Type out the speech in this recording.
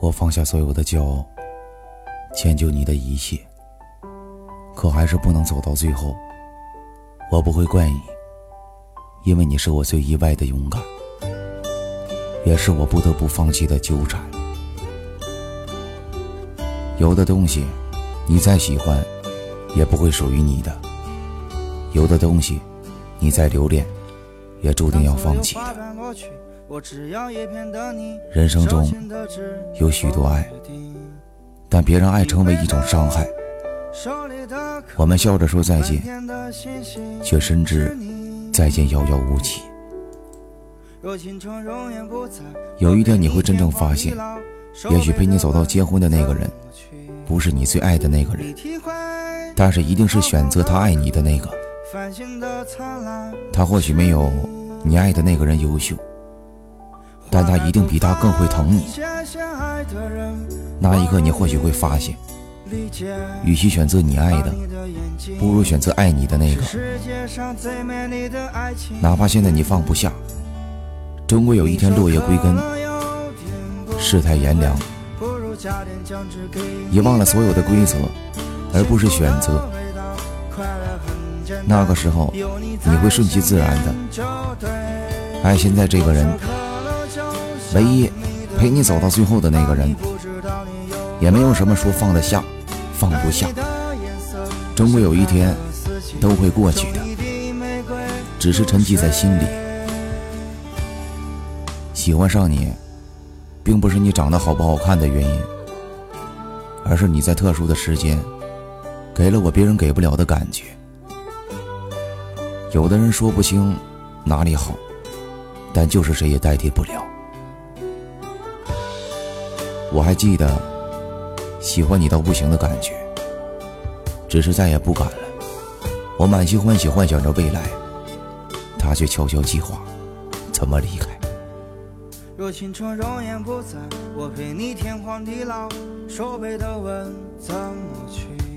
我放下所有的骄傲，迁就你的一切，可还是不能走到最后。我不会怪你，因为你是我最意外的勇敢，也是我不得不放弃的纠缠。有的东西，你再喜欢，也不会属于你的；有的东西，你再留恋，也注定要放弃的。人生中有许多爱，但别让爱成为一种伤害。我们笑着说再见，却深知再见遥遥无期。有一天你会真正发现，也许陪你走到结婚的那个人，不是你最爱的那个人，但是一定是选择他爱你的那个。他或许没有你爱的那个人优秀，但他一定比他更会疼你。那一刻，你或许会发现。与其选择你爱的，不如选择爱你的那个。哪怕现在你放不下，终归有一天落叶归根，世态炎凉。遗忘了所有的规则，而不是选择。那个时候，你会顺其自然的爱现在这个人，唯一陪你走到最后的那个人，也没有什么说放得下。放不下，终归有一天都会过去的，只是沉寂在心里。喜欢上你，并不是你长得好不好看的原因，而是你在特殊的时间，给了我别人给不了的感觉。有的人说不清哪里好，但就是谁也代替不了。我还记得。喜欢你到不行的感觉，只是再也不敢了。我满心欢喜，幻想着未来，他却悄悄计划怎么离开。若青春容颜不在，我陪你天荒地老，手背的纹怎么去？